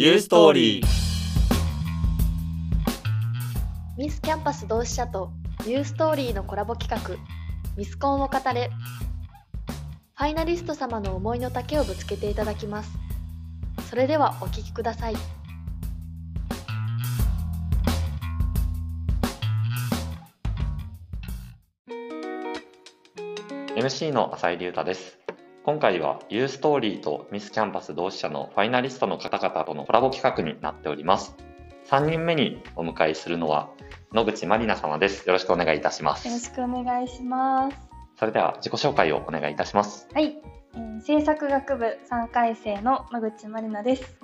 ユーストーリー。ミスキャンパス同志社とユーストーリーのコラボ企画。ミスコンを語れ。ファイナリスト様の思いの丈をぶつけていただきます。それではお聞きください。MC の浅井龍太です。今回は U ストーリーとミスキャンパス同志社のファイナリストの方々とのコラボ企画になっております。3人目にお迎えするのは野口まりな様です。よろしくお願いいたしますよろ。しくお願いします。それでは自己紹介をお願いいたします。はい、えー制作学部3回生の野口まりなです。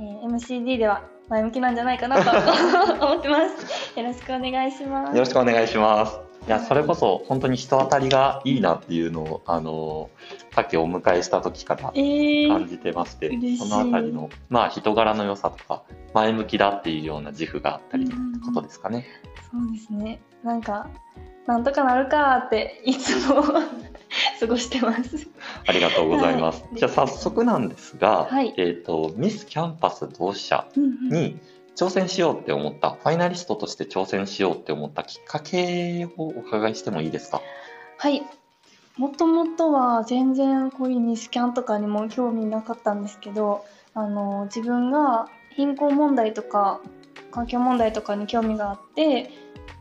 えー MCD では前向きなんじゃないかなと思ってます。よろしくお願いします。よろしくお願いします。いや、それこそ本当に人当たりがいいなっていうのを、あの、さっきお迎えした時からえー、感じてまして、嬉しいそのあたりの、まあ人柄の良さとか、前向きだっていうような自負があったりってことですかね。そうですね。なんかなんとかなるかっていつも 過ごしてます。ありがとうございます。はいじゃあ早速なんですが、はいえっ、とミスキャンパス同志社うんうんに挑戦しようって思った、ファイナリストとして挑戦しようって思ったきっかけをお伺いしてもいいですか？はい。もともとは全然こういうミスキャンとかにも興味なかったんですけど、あの自分が貧困問題とか環境問題とかに興味があって、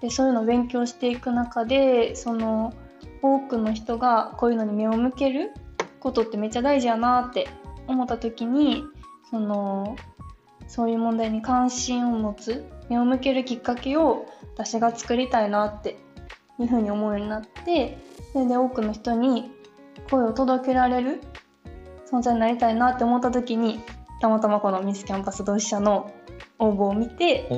でそういうのを勉強していく中で、その多くの人がこういうのに目を向けることってめっちゃ大事やなって思った時に、そのそういう問題に関心を持つ目を向けるきっかけを私が作りたいなっていうふうに思うようになってそれで多くの人に声を届けられる存在になりたいなって思った時にたまたまこのミスキャンパス同志社の応募を見て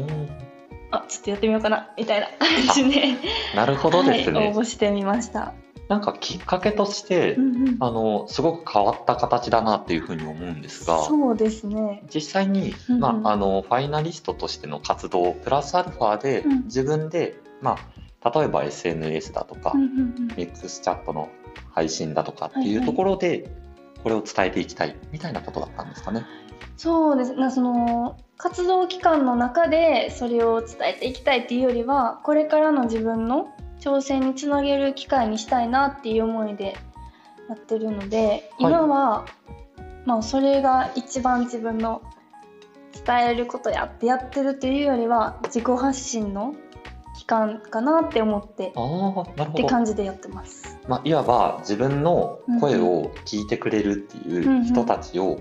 あちょっとやってみようかなみたいな感じで、なるほどですね。はい、応募してみました。なんかきっかけとして、うんうんあのすごく変わった形だなっていうふうに思うんですが。そうですね。実際に、うんうんまあ、あのファイナリストとしての活動プラスアルファでうん自分で、まあ、例えば SNS だとか、うんうんうんミックスチャットの配信だとかってはいはいいうところでこれを伝えていきたいみたいなことだったんですかね？そうですねその活動期間の中でそれを伝えていきたいっていうよりはこれからの自分の挑戦につなげる機会にしたいなっていう思いでやってるのではい今は、まあそれが一番自分の伝えることやってやってるっていうよりは自己発信の期間かなって思ってああなるって感じでやってます。まあ、いわば自分の声を聞いてくれるっていう人たちを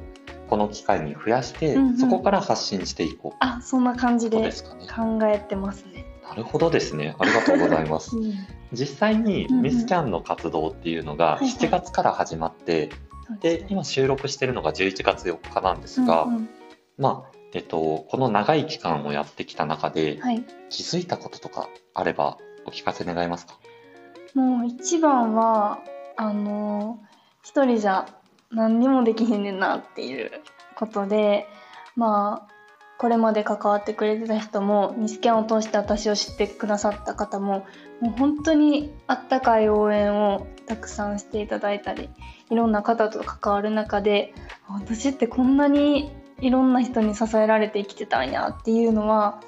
この機会に増やして、うんうんそこから発信していこうあそんな感じで。考えてますね。なるほどですね。ありがとうございます。うん。実際にミスキャンの活動っていうのがはいはい。7月から始まって、そうすね。で今収録してるのが11月4日なんですが、うんうん。まあえっと、この長い期間をやってきた中ではい。気づいたこととかあればお聞かせ願えますか？もう一番はあの一人じゃ何にもできへんねんなっていうことでまあこれまで関わってくれてた人もミスキャンを通して私を知ってくださった方ももう本当にあったかい応援をたくさんしていただいたりいろんな方と関わる中で私ってこんなにいろんな人に支えられて生きてたんやっていうのは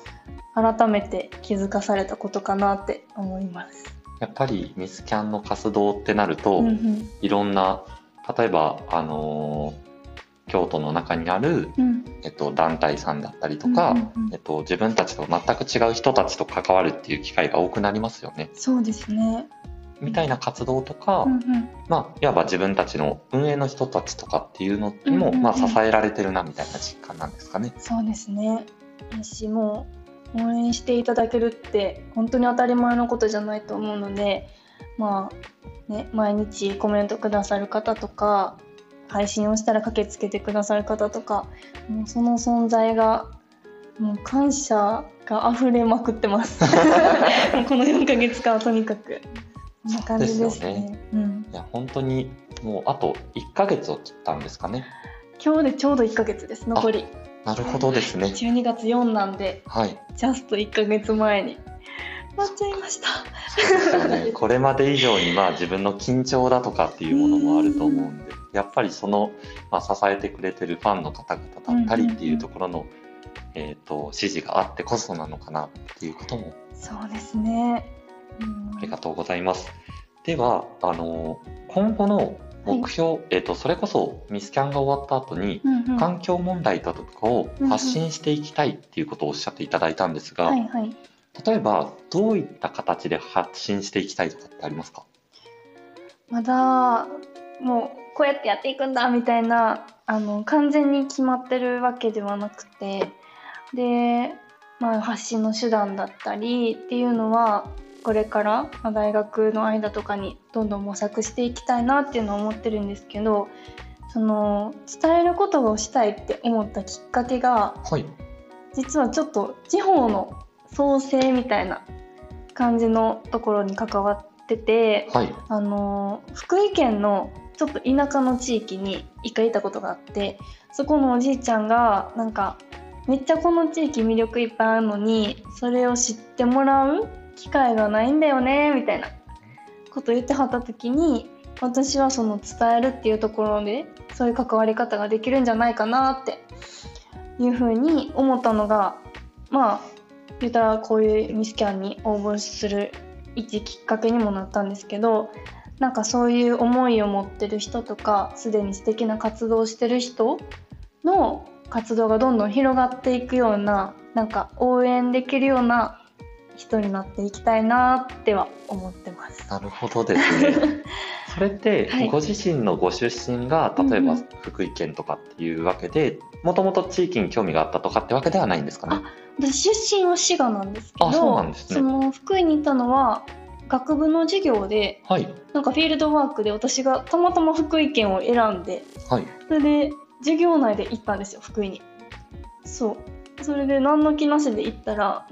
改めて気づかされたことかなって思います。やっぱりミスキャンの活動ってなると、うんうんいろんな例えば、あのー京都の中にある、うんえっと、団体さんだったりとか、うんうんうんえっと、自分たちと全く違う人たちと関わるっていう機会が多くなりますよね。そうですね。みたいな活動とか、うんうんまあ、いわば自分たちの運営の人たちとかっていうのにも、うんうんうんまあ、支えられてるなみたいな実感なんですかね。そうですね。私も応援していただけるって本当に当たり前のことじゃないと思うので、まあね毎日コメントくださる方とか、配信をしたら駆けつけてくださる方とか、もうその存在がもう感謝が溢れまくってます。この4ヶ月間はとにかくこんな感じですそうですよね。うん。いや本当にもうあと1ヶ月を切ったんですかね。今日でちょうど1ヶ月です。残り。なるほどですね。12月4なんで。はい。ジャスト1ヶ月前になっちゃいました。ね。これまで以上にまあ自分の緊張だとかっていうものもあると思うんで、やっぱりその、まあ、支えてくれてるファンの方々だったりっていうところの、えーと、支持があってこそなのかなっていうこともそうですね、うん、ありがとうございます。ではあの今後の目標、はい、えーと、それこそミスキャンが終わった後に、うんうん、環境問題だとかを発信していきたいっていうことをおっしゃっていただいたんですが、はいはい、例えばどういった形で発信していきたいとかってありますか？まだもうこうやってやっていくんだみたいなあの完全に決まってるわけではなくてで、まあ、発信の手段だったりっていうのはこれから、まあ、大学の間とかにどんどん模索していきたいなっていうのは思ってるんですけどその伝えることをしたいって思ったきっかけが、はい、実はちょっと地方の創生みたいな感じのところに関わってて、はい、あの福井県のちょっと田舎の地域に一回いたことがあってそこのおじいちゃんがなんかめっちゃこの地域魅力いっぱいあるのにそれを知ってもらう機会がないんだよねみたいなこと言ってはった時に私はその伝えるっていうところでそういう関わり方ができるんじゃないかなっていうふうに思ったのがまあ言ったらこういうミスキャンに応募する一きっかけにもなったんですけどなんかそういう思いを持ってる人とかすでに素敵な活動をしてる人の活動がどんどん広がっていくようななんか応援できるような人になっていきたいなっては思ってます。なるほどですね。それってご自身のご出身が、例えば福井県とかっていうわけで、もともと地域に興味があったとかってわけではないんですかね？私出身は滋賀なんですけど、そね。その福井にいたのは学部の授業で、はい、なんかフィールドワークで私がたまたま福井県を選んで、はい、それで授業内で行ったんですよ福井に。そう。それで何の気なしで行ったら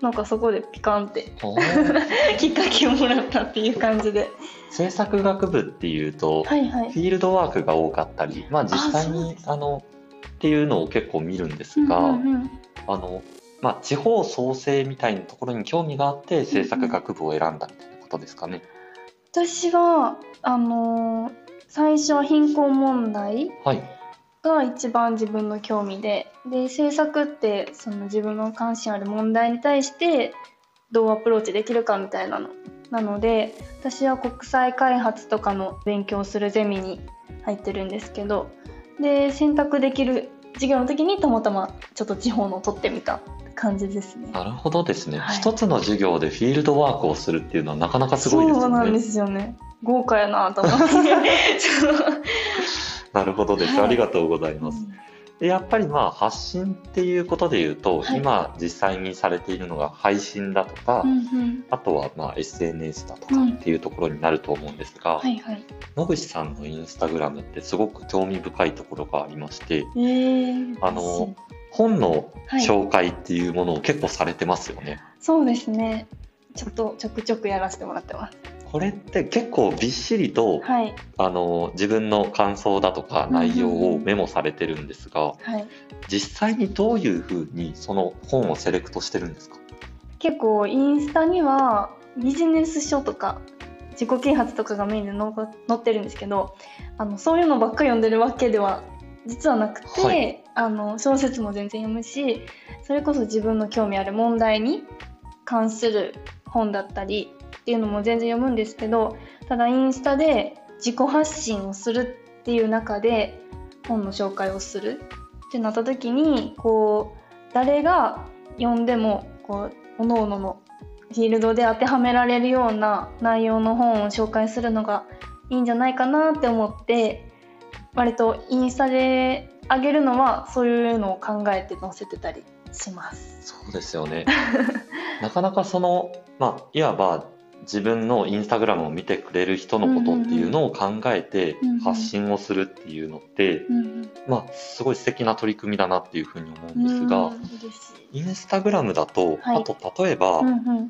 なんかそこでピカンって きっかけをもらったっていう感じで。制作学部っていうと、はいはい、フィールドワークが多かったり、まあ、実際にあのっていうのを結構見るんですが、うんうんうん、あのまあ、地方創生みたいなところに興味があって制作学部を選んだみたいなことですかね。私はあのー、最初は貧困問題、はい。が一番自分の興味でで制作ってその自分の関心ある問題に対してどうアプローチできるかみたいなの。なので私は国際開発とかの勉強するゼミに入ってるんですけどで選択できる授業の時にたまたまちょっと地方の取ってみた感じですね。なるほどですね。はい、一つの授業でフィールドワークをするっていうのはなかなかすごいですよね。そうなんですよね。豪華やなと思って。なるほどです、はい、ありがとうございます。でやっぱりまあ発信っていうことで言うと、はい、今実際にされているのが配信だとか、うんうん、あとはまあ SNS だとかっていうところになると思うんですが、うんはいはい、野口さんのインスタグラムってすごく興味深いところがありまして、えー、あの本の紹介っていうものを結構されてますよね。はい、そうですね。ちょっとちょくちょくやらせてもらってます。これって結構びっしりと、はい、あの自分の感想だとか内容をメモされてるんですが、はい、実際にどういうふうにその本をセレクトしてるんですか？結構インスタにはビジネス書とか自己啓発とかがメインで載ってるんですけどあのそういうのばっかり読んでるわけでは実はなくて、はい、あの小説も全然読むしそれこそ自分の興味ある問題に関する本だったりっていうのも全然読むんですけどただインスタで自己発信をするっていう中で本の紹介をするってなった時にこう誰が読んでもこう各々のフィールドで当てはめられるような内容の本を紹介するのがいいんじゃないかなって思って割とインスタで上げるのはそういうのを考えて載せてたりします。そうですよねなかなかその、まあ、いわば自分のインスタグラムを見てくれる人のことっていうのを考えて発信をするっていうのって、まあすごい素敵な取り組みだなっていうふうに思うんですが、インスタグラムだと、あと例えば、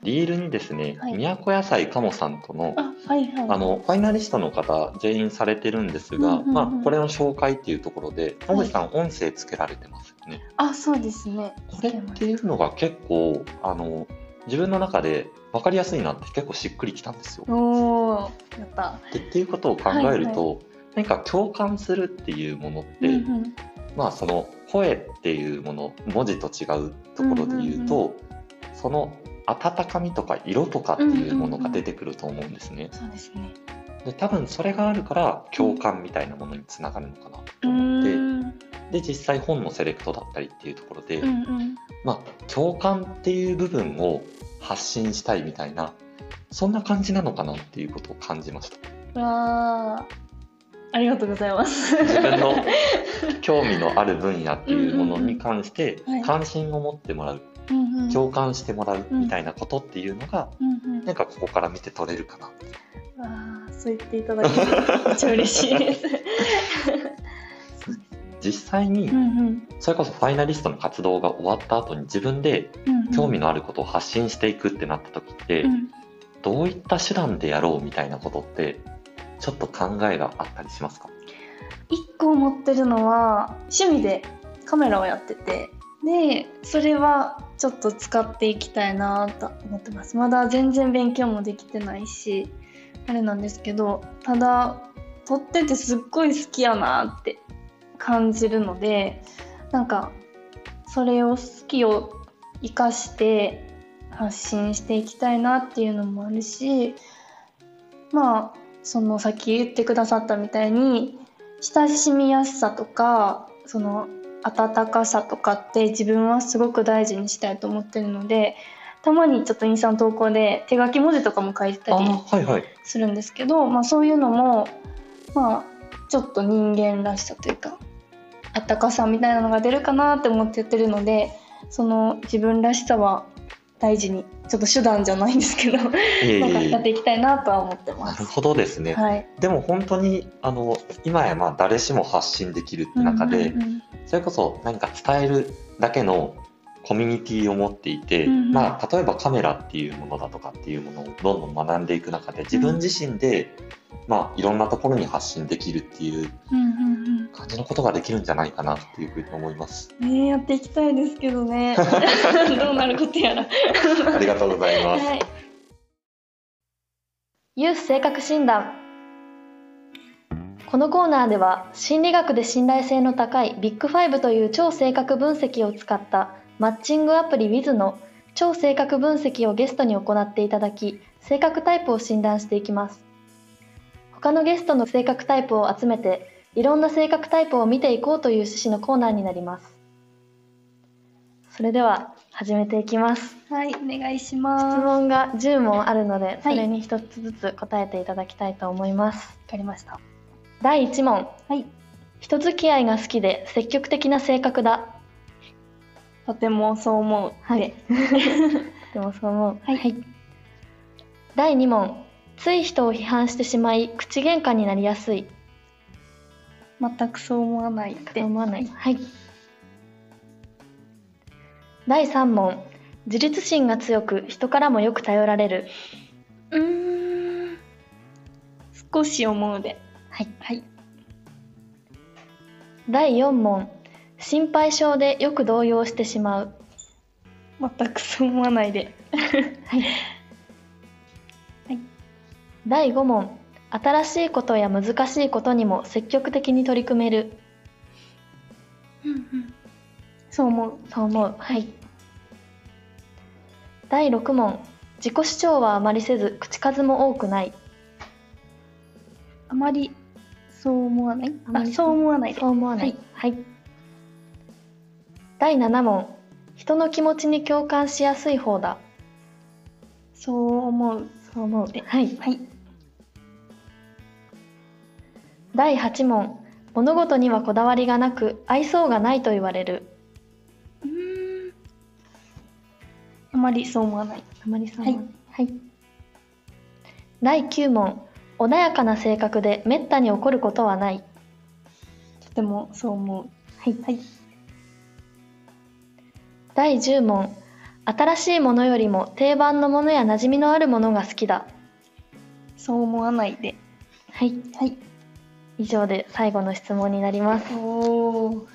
リールにですね、都野菜かもさんとのあのファイナリストの方全員されてるんですが、まあこれの紹介っていうところで野口さん音声つけられてますよね。あそうですね。これっていうのが結構あの自分の中で分かりやすいなって結構しっくりきたんですよ。おやったでっていうことを考えると、はいはい、何か共感するっていうものって、うんうんまあその声っていうもの文字と違うところで言うと、その温かみとか色とかっていうものが出てくると思うんですね。そうですね。で多分それがあるから共感みたいなものにつながるのかなうと思って、んで実際本のセレクトだったりっていうところで、うんうんまあ共感っていう部分を発信したいみたいなそんな感じなのかなっていうことを感じました。うわー。ありがとうございます。自分の 興味のある分野っていうものに関して関心を持ってもらう。共感してもらうみたいなことっていうのがうなんかここから見て取れるかな。わあそう言っていただけてめっちゃ嬉しいです。実際にそれこそファイナリストの活動が終わった後に自分で興味のあることを発信していくってなった時ってうん。どういった手段でやろうみたいなことってちょっと考えがあったりしますか？一個思ってるのは趣味でカメラをやっててでそれはちょっと使っていきたいなと思ってます。まだ全然勉強もできてないしあれなんですけどただ撮っててすっごい好きやなって感じるのでなんかそれを好きを生かして発信していきたいなっていうのもあるしまあそのさっき言ってくださったみたいに親しみやすさとかその温かさとかって自分はすごく大事にしたいと思ってるのでたまにちょっとインスタの投稿で手書き文字とかも書いてたりはいはい。するんですけど、まあ、そういうのもまあちょっと人間らしさというか温かさみたいなのが出るかなって思ってやってるのでその自分らしさは大事にちょっと手段じゃないんですけどなんかやっていきたいなとは思ってます。なるほどですね、はい、でも本当にあの今やまあ誰しも発信できるって中で、うんうんうんそれこそ何か伝えるだけのコミュニティを持っていて、うんうんまあ、例えばカメラっていうものだとかっていうものをどんどん学んでいく中で自分自身で、まあ、いろんなところに発信できるっていう感じのことができるんじゃないかなっていうふうに思います。えやっていきたいですけどね どうなることやら。ありがとうございます。はい、ユース性格診断このコーナーでは心理学で信頼性の高いビッグファイブという超性格分析を使ったマッチングアプリ Wiz の超性格分析をゲストに行っていただき性格タイプを診断していきます他のゲストの性格タイプを集めていろんな性格タイプを見ていこうという趣旨のコーナーになりますそれでは始めていきますはい、お願いし質ます。わ問が10問あるので、そはいれに1つずつ答えていただきたいと思います。かりました。第1問。はい。人付き合いが好きで積極的な性格だ。とてもそう思う。はい。でもそう思う。はい第2問。つい人を批判してしまい、口喧嘩になりやすい。全くそう思わないって思わない。はい。第3問。自立心が強く、人からもよく頼られる。うーん。少し思うで。はい。はい。第4問。心配性でよく動揺してしまう。全くそう思わないで。はい。第5問。新しいことや難しいことにも積極的に取り組める。そう思う。そう思う。はい。第6問。自己主張はあまりせず、口数も多くない。あまりそう思わない？あ、そう思わないで。そう思わない。はい。第7問。人の気持ちに共感しやすい方だ。そう思う。そう思う。はい。はい。第8問。物事にはこだわりがなく、愛想がないと言われる。うーん。あまりそう思わない。あまりそうはい思わない。はい。第9問。穏やかな性格でめったに起こることはない。とてもそう思う。はい。はい。第10問。新しいものよりも定番のものや馴染みのあるものが好きだ。そう思わないで。はい。はい。以上で最後の質問になります。おお。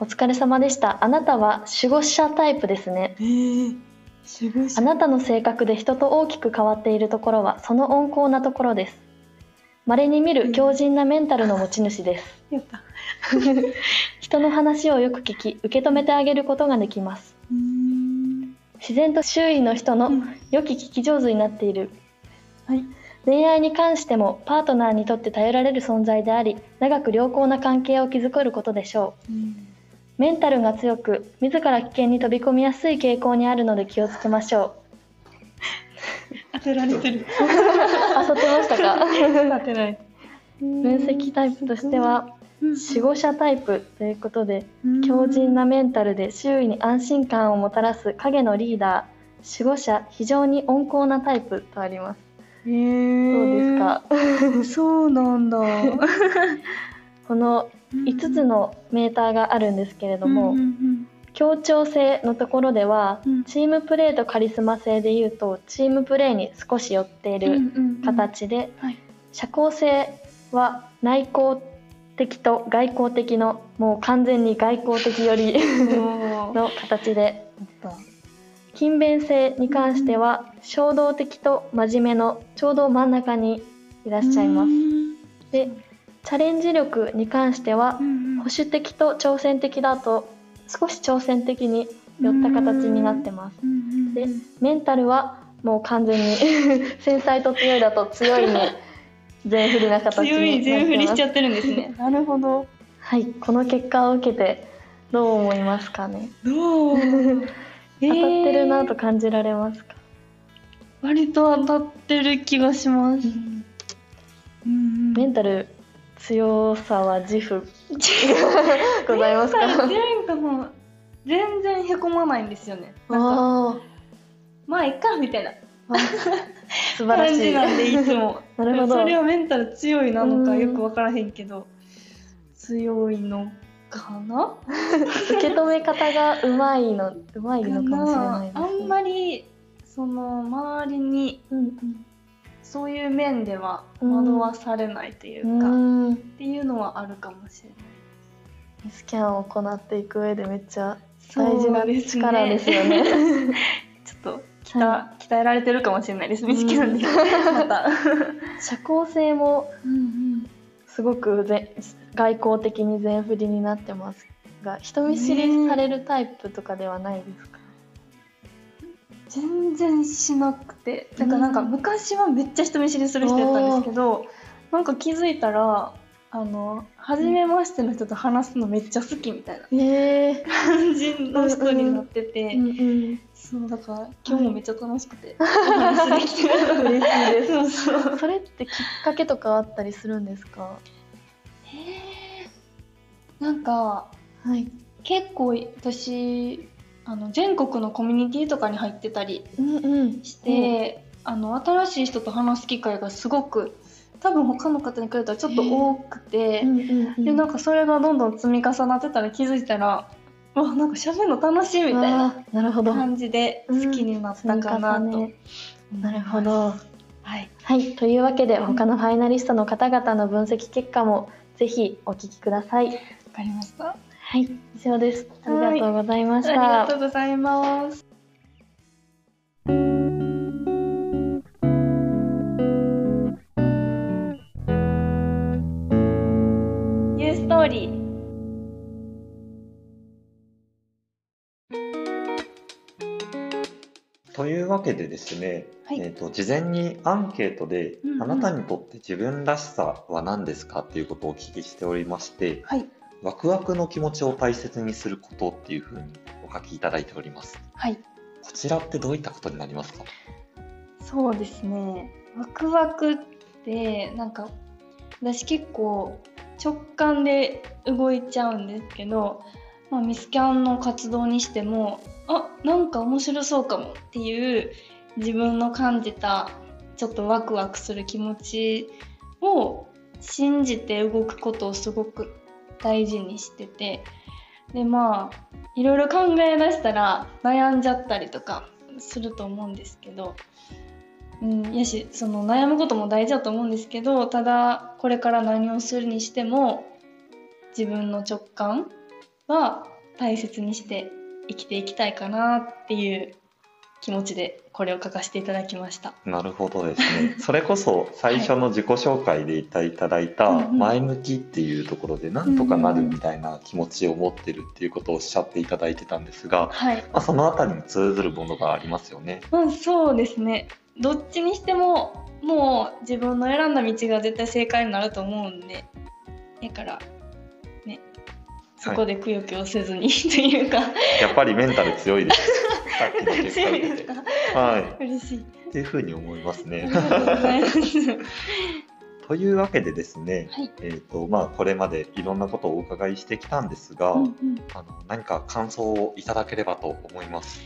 お疲れ様でした。あなたは守護者タイプですね。ええ守護あなたの性格で人と大きく変わっているところはその温厚なところです。稀に見る強靭なメンタルの持ち主です。人の話をよく聞き受け止めてあげることができます。うん。自然と周囲の人の良き聞き上手になっている。はい。恋愛に関してもパートナーにとって頼られる存在であり長く良好な関係を築けることでしょう。メンタルが強く自ら危険に飛び込みやすい傾向にあるので気をつけましょ当てられてる。うあそってましたか？当てられて分析タイプとしては守護者タイプということでる強靭なメンタルで周囲に安心感をもたらす影のリーダー守護者非常に温厚なタイプとあります。へー。どうですか？そうなんだ。この5つのメーターがあるんですけれども、うんうん協調性のところでは、うん。チームプレーとカリスマ性でいうとチームプレーに少し寄っていうんるうんうん。形で、はい。社交性は内向的と外交的のもう完全に外交的より の形で勤勉性に関しては衝動的と真面目のちょうど真ん中にいらっしゃいます。でチャレンジ力に関しては保守的と挑戦的だと少し挑戦的に寄った形になってます。でメンタルはもう完全に 繊細と強いだと強いに 全振りな形にな強い全振りしちゃゃってるんですね。なるほど。はいこの結果を受けてどう思いますかね、どう？当たってるなと感じられますか、割と当たってる気がします、うん。メンタル強さは自負 ございますか？メンタル強いんかな全然へこまないんですよね。なんかあまあいっかみたいな。あ素晴ら感しい。じなんでいつも。なるほど。それはメンタル強いなのかうん。よく分からへんけど。強いのかな？受け止め方がうまいのうまいのかもしれないです、ね、あんまりその周りにうんうんそういう面ではうん。惑わされないというか、っうん。ていうのはあるかもしれない。ミスキャンを行っていく上でめっちゃ大事なそうですね。力ですよね。ちょっと鍛,、は鍛えられてるかもしれないですミスキャンで、また、社交性もすごくぜ外交的に全振りになってますが人見知りされるタイプとかではないですか、全然しなくてだからなんかうん。昔はめっちゃ人見知りする人やったんですけどなんか気づいたらあの初めましての人と話すのめっちゃ好きみたいな感じの人になってて、そうだから今日もめっちゃ楽しくて、お話できてる。嬉しいです。そうそう。それってきっかけとかあったりするんですか？へえなんかはい。結構私あの全国のコミュニティとかに入ってたりうんうんして、あの新しい人と話す機会がすごく多分他の方に比べたらちょっと多くて、うんうんうんでなんかそれがどんどん積み重なってたら気づいたらわなんか喋るの楽しいみたいな感じで好きになったかなと、なるほど。はい。はい。というわけで他のファイナリストの方々の分析結果もぜひお聞きください。わかりましたはい以上です。ありがとうございまありした、がとうございます。ニューストーリー。というわけでですね、はい。えー、と事前にアンケートで、うんうん。あなたにとって自分らしさは何ですかっていうことをお聞きしておりましてはいワクワクの気持ちを大切にすることっていうふうにお書きいただいております。はい。こちらってどういったことになりますか？そうですね。ワクワクってなんか私結構直感で動いちゃうんですけど、まあ、ミスキャンの活動にしてもあなんか面白そうかもっていう自分の感じたちょっとワクワクする気持ちを信じて動くことをすごく大事にしてて。でまあいろいろ考え出したら悩んじゃったりとかすると思うんですけど、うん、やしその悩むことも大事だと思うんですけどただこれから何をするにしても自分の直感は大切にして生きていきたいかなっていう気持ちでこれを書かせていただきました。なるほどですね。それこそ最初の自己紹介でいただいたうんうん前向きっていうところでなんとかなるみたいな気持ちを持ってるっていうことをおっしゃっていただいてたんですが、はい。まあ、そのあたりに通ずるものがありますよね。まあそうですね。どっちにしてももう自分の選んだ道が絶対正解になると思うんで、だからね、そこでくよくよせずに、というか、やっぱりメンタル強いです。強いですか？はい。嬉しい。っていうふうに思いますあね。というわけでですね、はい。えーとまあ、これまでいろんなことをお伺いしてきたんですが、うんうんあの何か感想をいただければと思います。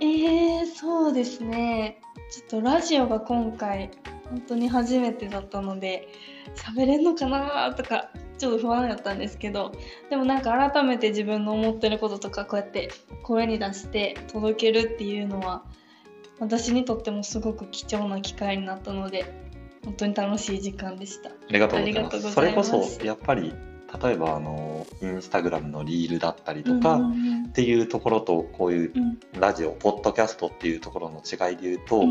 えー、そうですね。ちょっとラジオが今回本当に初めてだったので喋れんのかなとかちょっと不安だったんですけどでもなんか改めて自分の思ってることとかこうやって声に出して届けるっていうのは私にとってもすごく貴重な機会になったので本当に楽しい時間でした。ありがとうございますそれこそやっぱり例えばあのインスタグラムのリールだったりとか、っていうところとこういううん。ラジオポッドキャストっていうところの違いで言うと、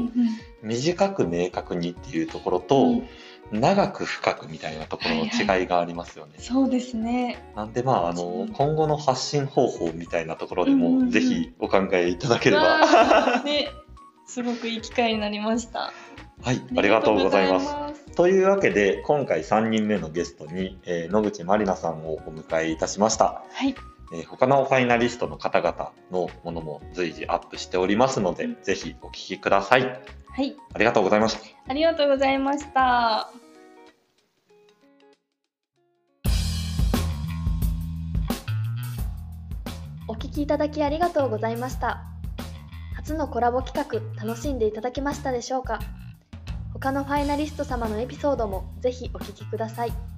短く明確にっていうところと、うん。長く深くみたいなところの違いがありますよね。そうですね。なんでまああの今後の発信方法みたいなところでうんうんうん。もぜひお考えいただければ、ね、すごくいい機会になりました。はいありがとうございます。というわけで今回3人目のゲストに、えー野口まりなさんをお迎えいたしました、はい、えー他のファイナリストの方々のものも随時アップしておりますので、うん。ぜひお聞きください。はい、ありがとうございました。ありがとうございました。お聞きいただきありがとうございました。初のコラボ企画楽しんでいただけましたでしょうか？他のファイナリスト様のエピソードもぜひお聞きください。